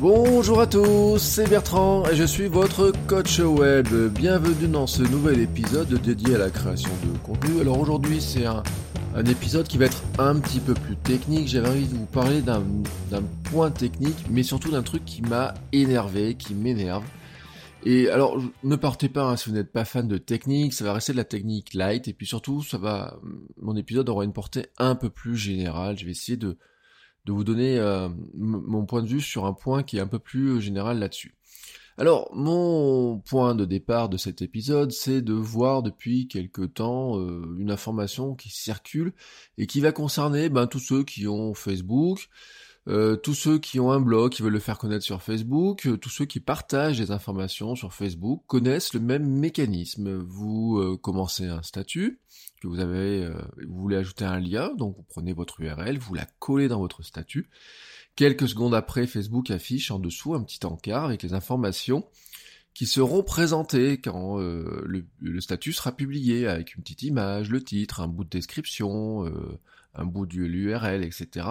Bonjour à tous, c'est Bertrand et je suis votre coach web. Bienvenue dans ce nouvel épisode dédié à la création de contenu. Alors aujourd'hui c'est un, un épisode qui va être un petit peu plus technique. J'avais envie de vous parler d'un point technique, mais surtout d'un truc qui m'a énervé, qui m'énerve. Et alors, ne partez pas hein, si vous n'êtes pas fan de technique, ça va rester de la technique light, et puis surtout, ça va, mon épisode aura une portée un peu plus générale. Je vais essayer de, de vous donner euh, mon point de vue sur un point qui est un peu plus euh, général là-dessus. Alors, mon point de départ de cet épisode, c'est de voir depuis quelque temps euh, une information qui circule et qui va concerner ben, tous ceux qui ont Facebook, euh, tous ceux qui ont un blog, qui veulent le faire connaître sur Facebook, euh, tous ceux qui partagent des informations sur Facebook connaissent le même mécanisme. Vous euh, commencez un statut, que vous avez, vous voulez ajouter un lien, donc vous prenez votre URL, vous la collez dans votre statut. Quelques secondes après, Facebook affiche en dessous un petit encart avec les informations qui seront présentées quand le, le, statut sera publié, avec une petite image, le titre, un bout de description, un bout de l'URL, etc.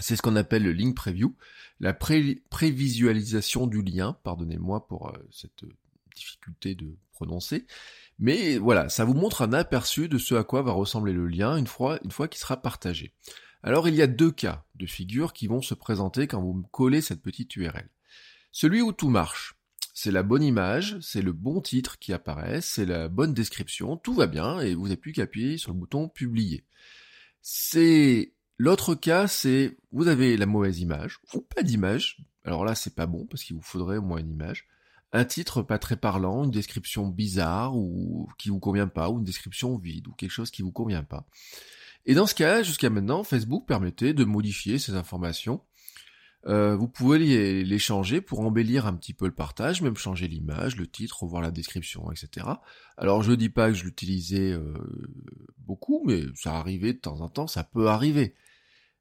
C'est ce qu'on appelle le link preview, la prévisualisation du lien, pardonnez-moi pour euh, cette difficulté de prononcer. Mais voilà, ça vous montre un aperçu de ce à quoi va ressembler le lien une fois, une fois qu'il sera partagé. Alors il y a deux cas de figure qui vont se présenter quand vous collez cette petite URL. Celui où tout marche, c'est la bonne image, c'est le bon titre qui apparaît, c'est la bonne description, tout va bien et vous n'avez plus qu'à appuyer sur le bouton publier. C'est L'autre cas, c'est vous avez la mauvaise image, ou pas d'image. Alors là, c'est pas bon parce qu'il vous faudrait au moins une image. Un titre pas très parlant, une description bizarre ou qui vous convient pas, ou une description vide ou quelque chose qui vous convient pas. Et dans ce cas, jusqu'à maintenant, Facebook permettait de modifier ces informations. Euh, vous pouvez les, changer pour embellir un petit peu le partage, même changer l'image, le titre, revoir la description, etc. Alors je dis pas que je l'utilisais euh, beaucoup, mais ça arrivait de temps en temps, ça peut arriver.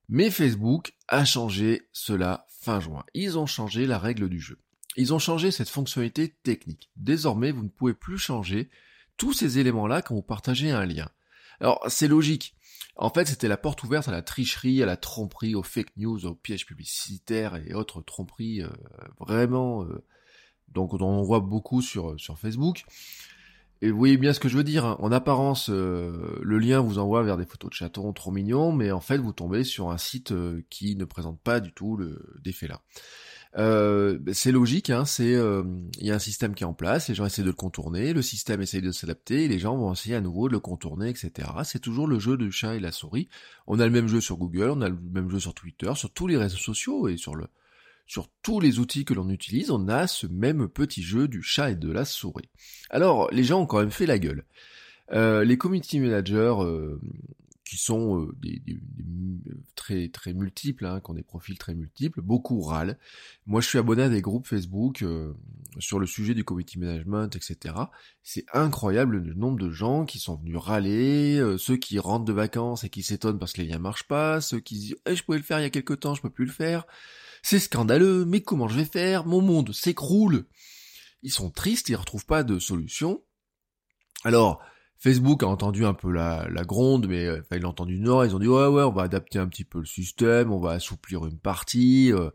Mais Facebook a changé cela fin juin. Ils ont changé la règle du jeu. Ils ont changé cette fonctionnalité technique. Désormais, vous ne pouvez plus changer tous ces éléments-là quand vous partagez un lien. Alors, c'est logique. En fait, c'était la porte ouverte à la tricherie, à la tromperie, aux fake news, aux pièges publicitaires et autres tromperies euh, vraiment euh, donc on en voit beaucoup sur sur Facebook. Et vous voyez bien ce que je veux dire. Hein. En apparence, euh, le lien vous envoie vers des photos de chatons trop mignons, mais en fait, vous tombez sur un site euh, qui ne présente pas du tout le défait là. Euh, c'est logique, hein, c'est il y a un système qui est en place, les gens essaient de le contourner, le système essaye de s'adapter, les gens vont essayer à nouveau de le contourner, etc. C'est toujours le jeu du chat et la souris. On a le même jeu sur Google, on a le même jeu sur Twitter, sur tous les réseaux sociaux et sur le sur tous les outils que l'on utilise, on a ce même petit jeu du chat et de la souris. Alors, les gens ont quand même fait la gueule. Euh, les community managers, euh, qui sont euh, des, très très multiples, hein, qui ont des profils très multiples, beaucoup râlent. Moi, je suis abonné à des groupes Facebook sur le sujet du community management, etc. C'est incroyable le nombre de gens qui sont venus râler, ceux qui rentrent de vacances et qui s'étonnent parce que les liens marchent pas, ceux qui disent eh, je pouvais le faire il y a quelque temps, je peux plus le faire." C'est scandaleux, mais comment je vais faire? Mon monde s'écroule. Ils sont tristes, ils retrouvent pas de solution. Alors, Facebook a entendu un peu la, gronde, mais euh, enfin, ils l'ont entendu nord, ils ont dit ouais ouais, on va adapter un petit peu le système, on va assouplir une partie. Euh,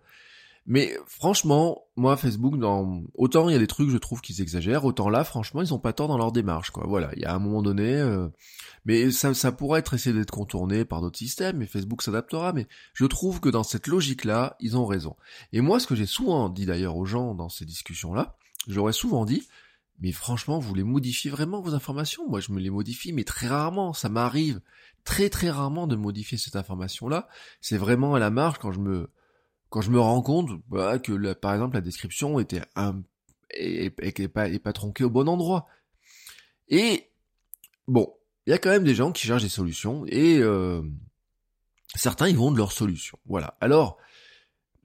mais franchement, moi Facebook, dans autant il y a des trucs je trouve qu'ils exagèrent, autant là franchement ils ont pas tort dans leur démarche quoi. Voilà, il y a un moment donné, euh, mais ça, ça pourrait être essayé d'être contourné par d'autres systèmes, mais Facebook s'adaptera. Mais je trouve que dans cette logique là, ils ont raison. Et moi, ce que j'ai souvent dit d'ailleurs aux gens dans ces discussions là, j'aurais souvent dit, mais franchement, vous les modifiez vraiment vos informations? Moi, je me les modifie, mais très rarement. Ça m'arrive très très rarement de modifier cette information là. C'est vraiment à la marge quand je me quand je me rends compte bah, que par exemple la description était un et, pas, et pas tronquée au bon endroit. Et bon, il y a quand même des gens qui cherchent des solutions et euh, certains ils vont de leurs solutions. Voilà. Alors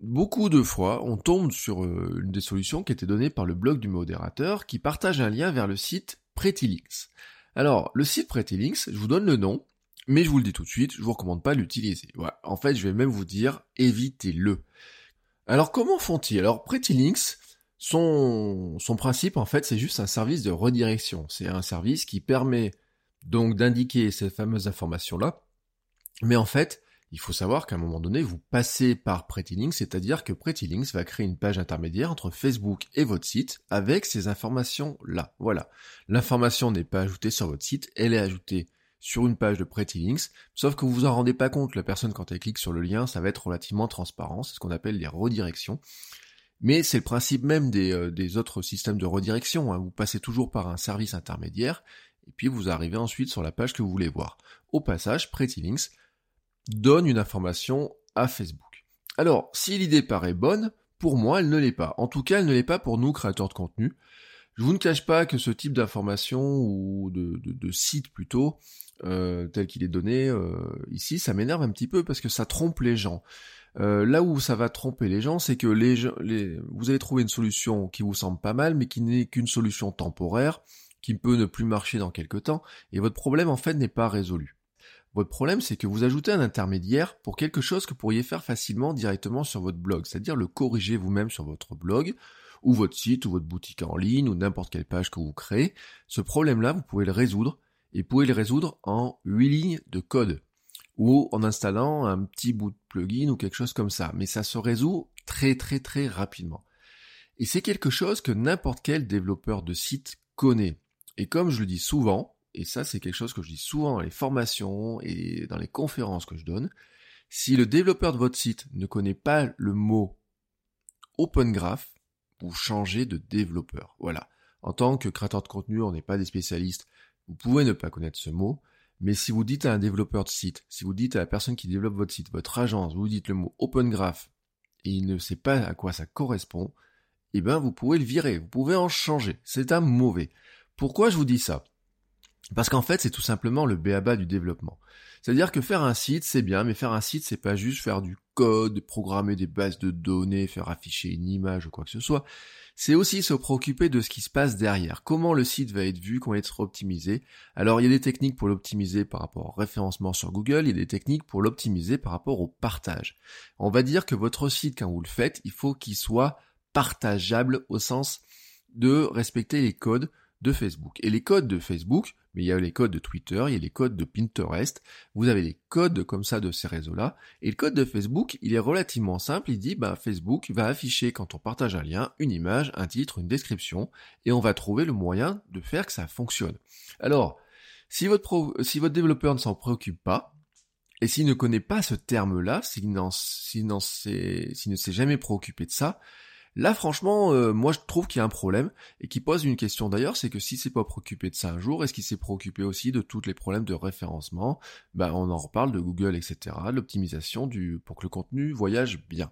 beaucoup de fois, on tombe sur euh, une des solutions qui était donnée par le blog du modérateur qui partage un lien vers le site Prettylinks. Alors, le site Prettylinks, je vous donne le nom, mais je vous le dis tout de suite, je vous recommande pas l'utiliser. En fait, je vais même vous dire, évitez-le. Alors, comment font-ils? Alors, Prettylinks, son, son principe, en fait, c'est juste un service de redirection. C'est un service qui permet donc d'indiquer ces fameuses informations-là. Mais en fait, il faut savoir qu'à un moment donné, vous passez par Prettylinks, c'est-à-dire que Prettylinks va créer une page intermédiaire entre Facebook et votre site avec ces informations-là. Voilà. L'information n'est pas ajoutée sur votre site, elle est ajoutée sur une page de Prettylinks, sauf que vous vous en rendez pas compte, la personne quand elle clique sur le lien, ça va être relativement transparent, c'est ce qu'on appelle les redirections. Mais c'est le principe même des, euh, autres systèmes de redirection, hein. vous passez toujours par un service intermédiaire, et puis vous arrivez ensuite sur la page que vous voulez voir. Au passage, Prettylinks donne une information à Facebook. Alors, si l'idée paraît bonne, pour moi, elle ne l'est pas. En tout cas, elle ne l'est pas pour nous, créateurs de contenu. Je vous ne cache pas que ce type d'information, ou de, site plutôt, euh, tel qu'il est donné euh, ici, ça m'énerve un petit peu parce que ça trompe les gens. Euh, là où ça va tromper les gens, c'est que les, les, vous allez trouver une solution qui vous semble pas mal, mais qui n'est qu'une solution temporaire, qui peut ne plus marcher dans quelques temps, et votre problème en fait n'est pas résolu. Votre problème, c'est que vous ajoutez un intermédiaire pour quelque chose que vous pourriez faire facilement directement sur votre blog, c'est-à-dire le corriger vous-même sur votre blog, ou votre site, ou votre boutique en ligne, ou n'importe quelle page que vous créez. Ce problème-là, vous pouvez le résoudre, et pouvez le résoudre en 8 lignes de code, ou en installant un petit bout de plugin ou quelque chose comme ça. Mais ça se résout très très très rapidement. Et c'est quelque chose que n'importe quel développeur de site connaît. Et comme je le dis souvent, et ça c'est quelque chose que je dis souvent dans les formations et dans les conférences que je donne, si le développeur de votre site ne connaît pas le mot Open Graph, vous changez de développeur. Voilà. En tant que créateur de contenu, on n'est pas des spécialistes. Vous pouvez ne pas connaître ce mot, mais si vous dites à un développeur de site, si vous dites à la personne qui développe votre site, votre agence, vous dites le mot Open Graph et il ne sait pas à quoi ça correspond, eh ben vous pouvez le virer, vous pouvez en changer. C'est un mauvais. Pourquoi je vous dis ça? Parce qu'en fait, c'est tout simplement le béaba du développement. C'est-à-dire que faire un site, c'est bien, mais faire un site, c'est pas juste faire du code, programmer des bases de données, faire afficher une image ou quoi que ce soit. C'est aussi se préoccuper de ce qui se passe derrière. Comment le site va être vu, comment être optimisé. Alors, il y a des techniques pour l'optimiser par rapport au référencement sur Google, il y a des techniques pour l'optimiser par rapport au partage. On va dire que votre site, quand vous le faites, il faut qu'il soit partageable au sens de respecter les codes de Facebook. Et les codes de Facebook, mais il y a les codes de Twitter, il y a les codes de Pinterest, vous avez les codes comme ça de ces réseaux-là, et le code de Facebook, il est relativement simple, il dit, bah, Facebook va afficher quand on partage un lien, une image, un titre, une description, et on va trouver le moyen de faire que ça fonctionne. Alors, si votre, si votre développeur ne s'en préoccupe pas, et s'il ne connaît pas ce terme-là, s'il ne s'est jamais préoccupé de ça, Là, franchement, euh, moi je trouve qu'il y a un problème et qui pose une question d'ailleurs, c'est que si c'est pas préoccupé de ça un jour, est-ce qu'il s'est préoccupé aussi de tous les problèmes de référencement? Ben, on en reparle de Google, etc. L'optimisation du pour que le contenu voyage bien.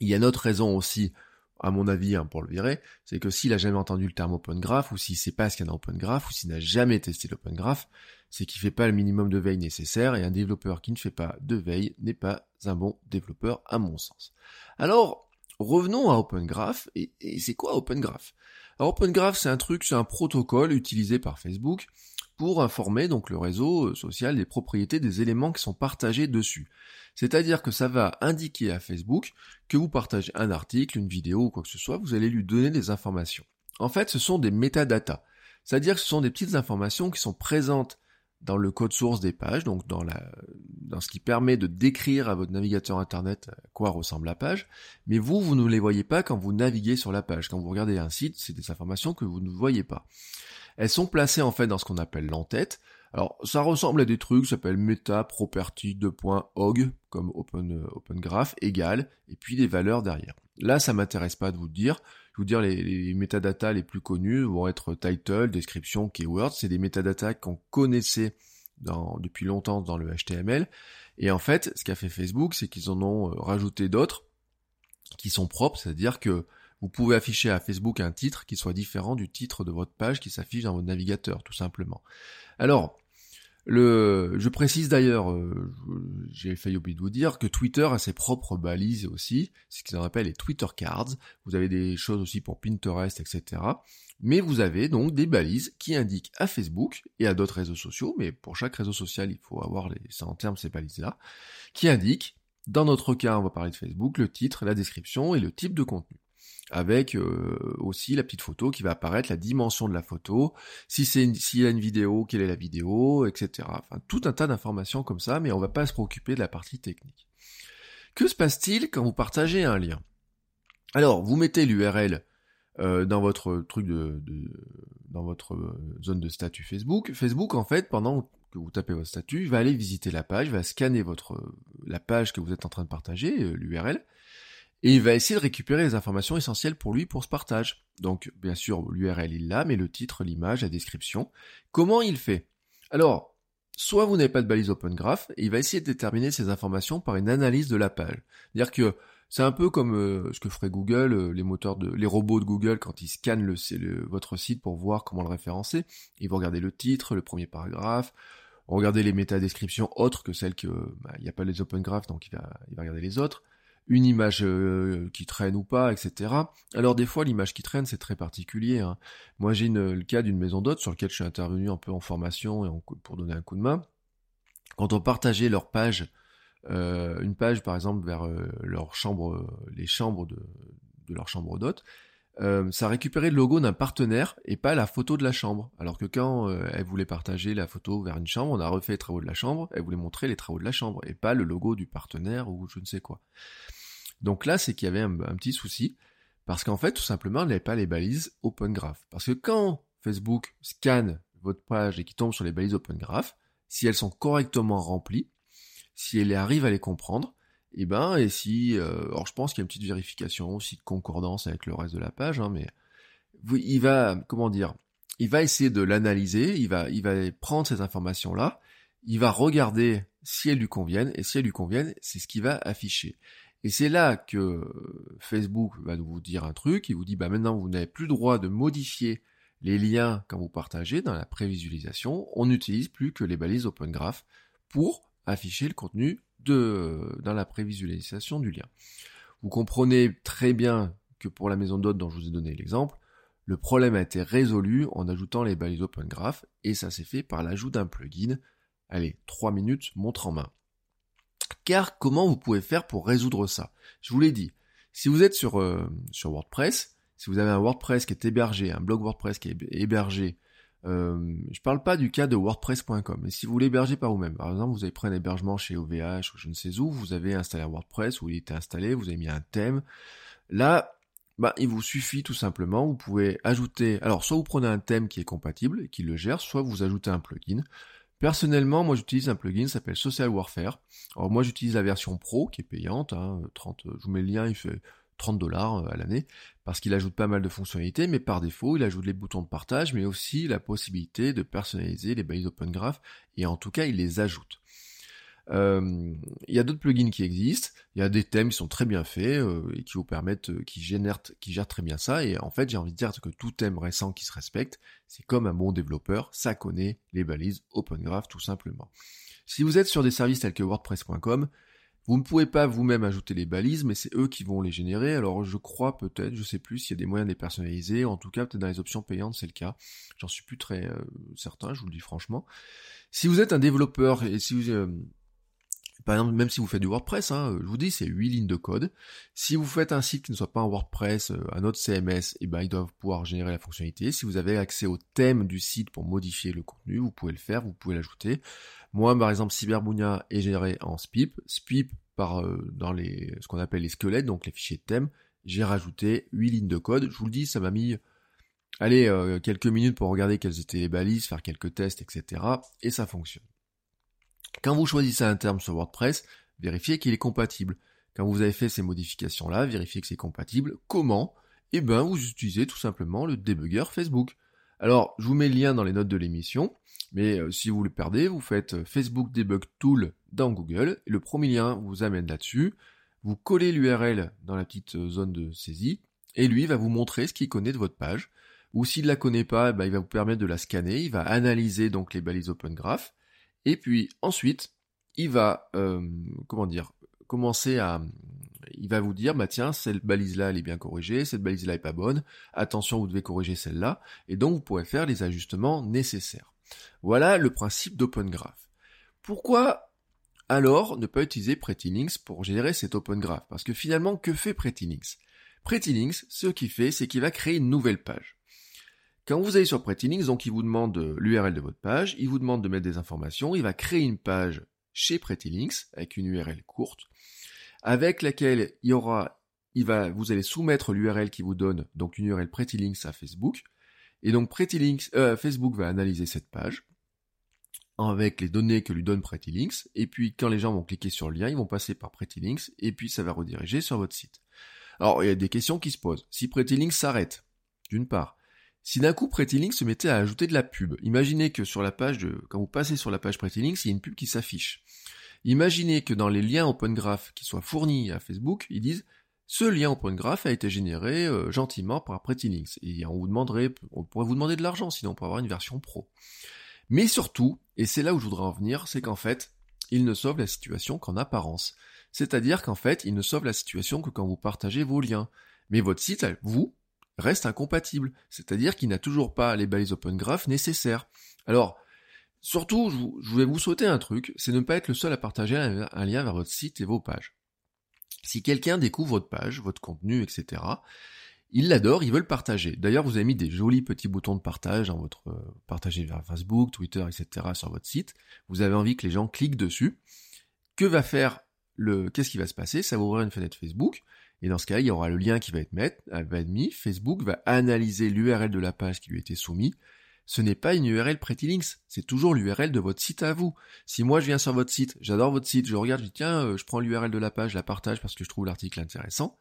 Il y a une autre raison aussi, à mon avis, hein, pour le virer, c'est que s'il a jamais entendu le terme Open Graph ou s'il sait pas ce qu'il y a Open Graph ou s'il n'a jamais testé l'Open Graph, c'est qu'il fait pas le minimum de veille nécessaire et un développeur qui ne fait pas de veille n'est pas un bon développeur à mon sens. Alors, revenons à Open Graph. Et, c'est quoi Open Graph Alors Open Graph, c'est un truc, c'est un protocole utilisé par Facebook pour informer donc le réseau euh, social des propriétés des éléments qui sont partagés dessus. C'est-à-dire que ça va indiquer à Facebook que vous partagez un article, une vidéo ou quoi que ce soit, vous allez lui donner des informations. En fait, ce sont des métadatas. C'est-à-dire que ce sont des petites informations qui sont présentes dans le code source des pages, donc dans, la, dans ce qui permet de décrire à votre navigateur internet à quoi ressemble la page, mais vous, vous ne les voyez pas quand vous naviguez sur la page. Quand vous regardez un site, c'est des informations que vous ne voyez pas. Elles sont placées en fait dans ce qu'on appelle l'entête. Alors ça ressemble à des trucs, ça s'appelle meta property comme open, open graph égal et puis des valeurs derrière. Là, ça m'intéresse pas de vous dire. Je vous dire, les, les métadatas les plus connus vont être title, description, keyword. C'est des métadatas qu'on connaissait depuis longtemps dans le HTML. Et en fait, ce qu'a fait Facebook, c'est qu'ils en ont euh, rajouté d'autres qui sont propres, c'est-à-dire que vous pouvez afficher à Facebook un titre qui soit différent du titre de votre page qui s'affiche dans votre navigateur, tout simplement. Alors, Le, je précise d'ailleurs, euh, j'ai failli oublier de vous dire que Twitter a ses propres balises aussi, ce qu'ils appellent les Twitter cards. Vous avez des choses aussi pour Pinterest, etc. Mais vous avez donc des balises qui indiquent à Facebook et à d'autres réseaux sociaux, mais pour chaque réseau social, il faut avoir les, ça en termes ces balises-là, qui indiquent, dans notre cas, on va parler de Facebook, le titre, la description et le type de contenu avec euh, aussi la petite photo qui va apparaître, la dimension de la photo, si c'est s'il y a une vidéo, quelle est la vidéo, etc. Enfin, tout un tas d'informations comme ça, mais on va pas se préoccuper de la partie technique. Que se passe-t-il quand vous partagez un lien? Alors, vous mettez l'URL euh, dans votre truc de, dans votre euh, zone de statut Facebook. Facebook, en fait, pendant que vous tapez votre statut, va aller visiter la page, va scanner votre la page que vous êtes en train de partager, l'URL, et il va essayer de récupérer les informations essentielles pour lui pour ce partage. Donc, bien sûr, l'URL il l'a, mais le titre, l'image, la description. Comment il fait? Alors, soit vous n'avez pas de balise Open Graph, et il va essayer de déterminer ces informations par une analyse de la page. C'est-à-dire que c'est un peu comme euh, ce que ferait Google, euh, les moteurs de, les robots de Google quand ils scannent le, votre site pour voir comment le référencer. Ils vont regarder le titre, le premier paragraphe, regarder les métadescriptions autres que celles que bah, il n'y a pas les Open Graph, donc il va, il va regarder les autres une image euh, qui traîne ou pas, etc. Alors des fois l'image qui traîne c'est très particulier. Hein. Moi j'ai le cas d'une maison d'hôtes sur lequel je suis intervenu un peu en formation et pour donner un coup de main. Quand on partageait leur page, euh, une page par exemple vers euh, leur chambre, les chambres de, de leur chambre d'hôtes, euh, ça récupérait le logo d'un partenaire et pas la photo de la chambre. Alors que quand euh, elle voulait partager la photo vers une chambre, on a refait les travaux de la chambre, elle voulait montrer les travaux de la chambre et pas le logo du partenaire ou je ne sais quoi. Donc là, c'est qu'il y avait un, petit souci parce qu'en fait, tout simplement, elle n'avait pas les balises Open Graph. Parce que quand Facebook scanne votre page et qu'il tombe sur les balises Open Graph, si elles sont correctement remplies, si elle arrive à les comprendre, et eh ben et si euh, alors je pense qu'il y a une petite vérification aussi de concordance avec le reste de la page hein, mais il va comment dire il va essayer de l'analyser il va il va prendre ces informations là il va regarder si elles lui conviennent et si elles lui conviennent c'est ce qu'il va afficher. Et c'est là que Facebook va vous dire un truc il vous dit bah maintenant vous n'avez plus le droit de modifier les liens quand vous partagez dans la prévisualisation on n'utilise plus que les balises Open Graph pour afficher le contenu dans la prévisualisation du lien. Vous comprenez très bien que pour la maison d'hôte dont je vous ai donné l'exemple, le problème a été résolu en ajoutant les balises Open Graph et ça s'est fait par l'ajout d'un plugin. Allez, 3 minutes, montre en main. Car comment vous pouvez faire pour résoudre ça? Je vous l'ai dit, si vous êtes sur, euh, sur WordPress, si vous avez un WordPress qui est hébergé, un blog WordPress qui est hébergé euh, je parle pas du cas de WordPress.com, mais si vous l'hébergez par vous-même, par exemple, vous avez pris un hébergement chez OVH ou je ne sais où, vous avez installé WordPress où il était installé, vous avez mis un thème. Là, bah, il vous suffit tout simplement, vous pouvez ajouter, alors soit vous prenez un thème qui est compatible qui le gère, soit vous ajoutez un plugin. Personnellement, moi j'utilise un plugin qui s'appelle Social Warfare. Alors moi j'utilise la version pro qui est payante, hein, 30, je vous mets le lien, il fait 30 dollars euh, à l'année, parce qu'il ajoute pas mal de fonctionnalités, mais par défaut, il ajoute les boutons de partage, mais aussi la possibilité de personnaliser les balises Open Graph, et en tout cas, il les ajoute. Euh, il y a d'autres plugins qui existent, il y a des thèmes qui sont très bien faits euh, et qui vous permettent, qui génèrent, qui gèrent très bien ça. Et en fait, j'ai envie de dire que tout thème récent qui se respecte, c'est comme un bon développeur, ça connaît les balises Open Graph tout simplement. Si vous êtes sur des services tels que WordPress.com, vous ne pouvez pas vous-même ajouter les balises, mais c'est eux qui vont les générer. Alors je crois peut-être, je sais plus s'il y a des moyens de les personnaliser. En tout cas, peut-être dans les options payantes, c'est le cas. J'en suis plus très euh, certain, je vous le dis franchement. Si vous êtes un développeur et si vous euh, par exemple, même si vous faites du WordPress, hein, je vous dis, c'est 8 lignes de code. Si vous faites un site qui ne soit pas un WordPress, euh, un autre CMS, eh ben, ils doivent pouvoir générer la fonctionnalité. Si vous avez accès au thème du site pour modifier le contenu, vous pouvez le faire, vous pouvez l'ajouter. Moi, par exemple, Cyberbounia est géré en SPIP. SPIP, par, euh, dans les, ce qu'on appelle les squelettes, donc les fichiers de thème, j'ai rajouté 8 lignes de code. Je vous le dis, ça m'a mis, allez, euh, quelques minutes pour regarder quelles étaient les balises, faire quelques tests, etc. Et ça fonctionne. Quand vous choisissez un terme sur WordPress, vérifiez qu'il est compatible. Quand vous avez fait ces modifications-là, vérifiez que c'est compatible. Comment? Eh ben, vous utilisez tout simplement le debugger Facebook. Alors, je vous mets le lien dans les notes de l'émission, mais euh, si vous le perdez, vous faites euh, Facebook Debug Tool dans Google, le premier lien vous amène là-dessus, vous collez l'URL dans la petite euh, zone de saisie, et lui va vous montrer ce qu'il connaît de votre page, ou s'il ne la connaît pas, eh ben, il va vous permettre de la scanner, il va analyser donc les balises Open Graph, Et puis ensuite, il va, euh, comment dire, commencer à, il va vous dire, bah tiens, cette balise-là, elle est bien corrigée, cette balise-là est pas bonne, attention, vous devez corriger celle-là, et donc vous pourrez faire les ajustements nécessaires. Voilà le principe d'Open Graph. Pourquoi alors ne pas utiliser Pretty pour générer cet Open Graph Parce que finalement, que fait Pretty Links ce qu'il fait, c'est qu'il va créer une nouvelle page. Quand vous allez sur Pretty donc il vous demande l'URL de votre page, il vous demande de mettre des informations, il va créer une page chez Pretty avec une URL courte, avec laquelle il y aura, il va, vous allez soumettre l'URL qui vous donne donc une URL Pretty à Facebook, et donc Pretty euh, Facebook va analyser cette page avec les données que lui donne Pretty et puis quand les gens vont cliquer sur le lien, ils vont passer par Pretty et puis ça va rediriger sur votre site. Alors il y a des questions qui se posent. Si Pretty s'arrête, d'une part, si d'un coup Pretty se mettait à ajouter de la pub, imaginez que sur la page de, quand vous passez sur la page Pretty il y a une pub qui s'affiche. Imaginez que dans les liens Open Graph qui soient fournis à Facebook, ils disent ce lien Open Graph a été généré euh, gentiment par Pretty Et on vous demanderait, on pourrait vous demander de l'argent sinon pour avoir une version pro. Mais surtout, et c'est là où je voudrais en venir, c'est qu'en fait, il ne sauve la situation qu'en apparence. C'est-à-dire qu'en fait, il ne sauve la situation que quand vous partagez vos liens. Mais votre site, vous, reste incompatible. C'est-à-dire qu'il n'a toujours pas les balises Open Graph nécessaires. Alors, surtout, je voulais vous sauter un truc, c'est ne pas être le seul à partager un lien vers votre site et vos pages. Si quelqu'un découvre votre page, votre contenu, etc., il l'adore, il veut le partager. D'ailleurs, vous avez mis des jolis petits boutons de partage dans votre euh, partager vers Facebook, Twitter, etc. sur votre site. Vous avez envie que les gens cliquent dessus. Que va faire le, qu'est-ce qui va se passer? Ça va ouvrir une fenêtre Facebook. Et dans ce cas, il y aura le lien qui va être, euh, mis. Facebook va analyser l'URL de la page qui lui a été soumise. Ce n'est pas une URL Pretty Links, c'est toujours l'URL de votre site à vous. Si moi je viens sur votre site, j'adore votre site, je regarde, je dis tiens, euh, je prends l'URL de la page, je la partage parce que je trouve l'article intéressant,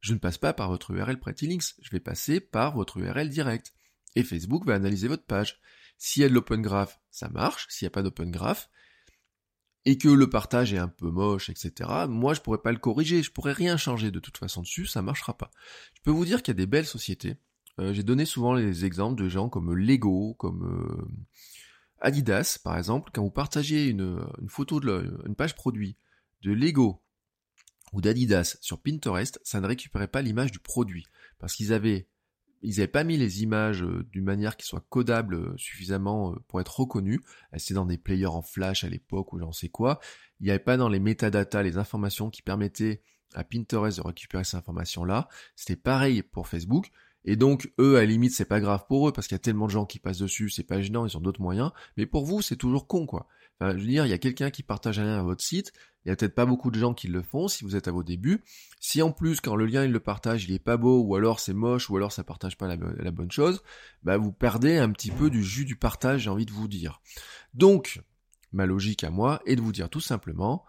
je ne passe pas par votre URL Pretty Links, je vais passer par votre URL direct. Et Facebook va analyser votre page. S'il y a de l'open graph, ça marche. S'il n'y a pas d'open graph, et que le partage est un peu moche, etc., moi je pourrais pas le corriger, je pourrais rien changer de toute façon dessus, ça marchera pas. Je peux vous dire qu'il y a des belles sociétés. Euh, j'ai donné souvent les exemples de gens comme Lego, comme euh, Adidas, par exemple, quand vous partagez une, photo de une page produit de Lego ou d'Adidas sur Pinterest, ça ne récupérait pas l'image du produit parce qu'ils avaient ils n'avaient pas mis les images euh, d'une manière qui soit codable euh, suffisamment euh, pour être reconnues. C'était dans des players en flash à l'époque ou j'en sais quoi. Il n'y avait pas dans les metadata les informations qui permettaient à Pinterest de récupérer ces informations-là. C'était pareil pour Facebook. Et donc, eux, à la limite, c'est pas grave pour eux, parce qu'il y a tellement de gens qui passent dessus, c'est pas gênant, ils ont d'autres moyens. Mais pour vous, c'est toujours con, quoi. Je veux dire, il y a quelqu'un qui partage un lien à votre site, il y a peut-être pas beaucoup de gens qui le font si vous êtes à vos débuts. Si en plus, quand le lien il le partage, il est pas beau, ou alors c'est moche, ou alors ça partage pas la, bonne chose, bah vous perdez un petit peu du jus du partage, j'ai envie de vous dire. Donc, ma logique à moi est de vous dire tout simplement,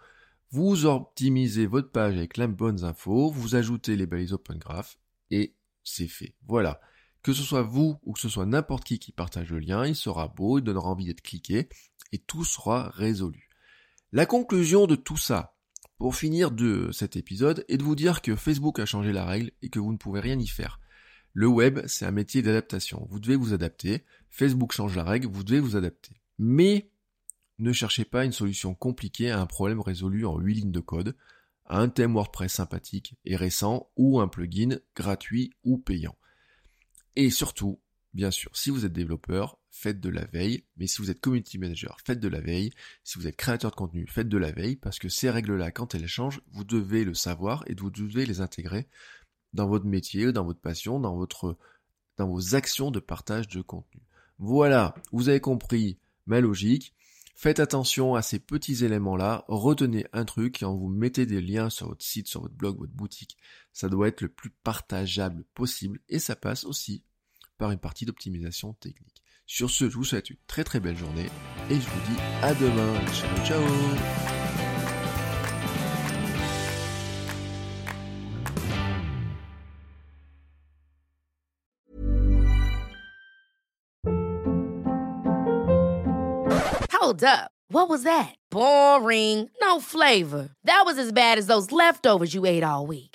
vous optimisez votre page avec les bonnes infos, vous ajoutez les balises Open Graph, et c'est fait. Voilà. Que ce soit vous ou que ce soit n'importe qui qui partage le lien, il sera beau, il donnera envie d'être cliqué et tout sera résolu. La conclusion de tout ça, pour finir de cet épisode, est de vous dire que Facebook a changé la règle et que vous ne pouvez rien y faire. Le web, c'est un métier d'adaptation. Vous devez vous adapter. Facebook change la règle, vous devez vous adapter. Mais ne cherchez pas une solution compliquée à un problème résolu en 8 lignes de code un thème WordPress sympathique et récent ou un plugin gratuit ou payant. Et surtout, bien sûr, si vous êtes développeur, faites de la veille, mais si vous êtes community manager, faites de la veille, si vous êtes créateur de contenu, faites de la veille, parce que ces règles-là, quand elles changent, vous devez le savoir et vous devez les intégrer dans votre métier, dans votre passion, dans votre, dans vos actions de partage de contenu. Voilà, vous avez compris ma logique. Faites attention à ces petits éléments-là, retenez un truc, quand vous mettez des liens sur votre site, sur votre blog, votre boutique, ça doit être le plus partageable possible. Et ça passe aussi par une partie d'optimisation technique. Sur ce, je vous souhaite une très très belle journée et je vous dis à demain. Ciao ciao Hold up. What was that? Boring. No flavor. That was as bad as those leftovers you ate all week.